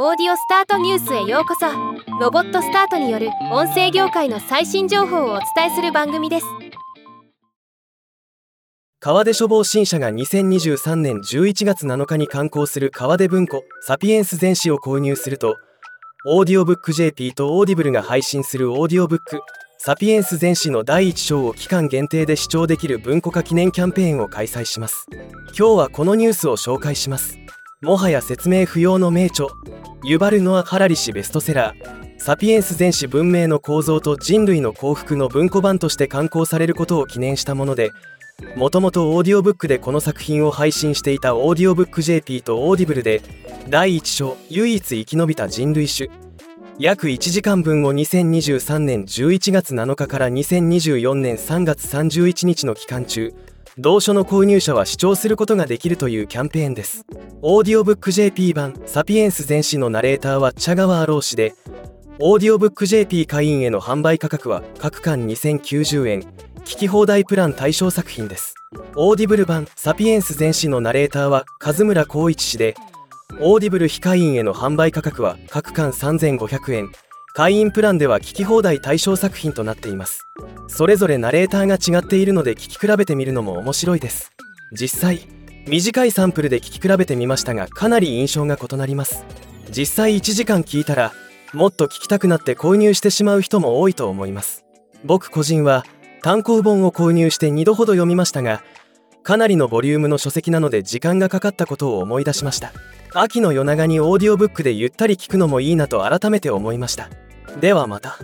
オーディオスタートニュースへようこそ。ロボットスタートによる音声業界の最新情報をお伝えする番組です。河出書房新社が2023年11月7日に刊行する河出文庫サピエンス全史を購入するとオーディオブック JP とオーディブルが配信するオーディオブックサピエンス全史の第1章を期間限定で試聴できる文庫化記念キャンペーンを開催します。今日はこのニュースを紹介します。もはや説明不要の名著ユバル・ノア・ハラリ氏ベストセラー。サピエンス全史文明の構造と人類の幸福の文庫版として刊行されることを記念したものでもともとオーディオブックでこの作品を配信していたオーディオブック JP とオーディブルで第1章唯一生き延びた人類種約1時間分を2023年11月7日から2024年3月31日の期間中同書の購入者は試聴することができるというキャンペーンです。オーディオブック JP 版サピエンス全史のナレーターは茶川アロー氏でオーディオブック JP 会員への販売価格は各巻2090円。聞き放題プラン対象作品です。オーディブル版サピエンス全史のナレーターは和村光一氏でオーディブル非会員への販売価格は各巻3500円。会員プランでは聞き放題対象作品となっています。それぞれナレーターが違っているので聞き比べてみるのも面白いです。実際短いサンプルで聞き比べてみましたがかなり印象が異なります。実際1時間聞いたらもっと聞きたくなって購入してしまう人も多いと思います。僕個人は単行本を購入して2度ほど読みましたがかなりのボリュームの書籍なので時間がかかったことを思い出しました。秋の夜長にオーディオブックでゆったり聞くのもいいなと改めて思いました。ではまた。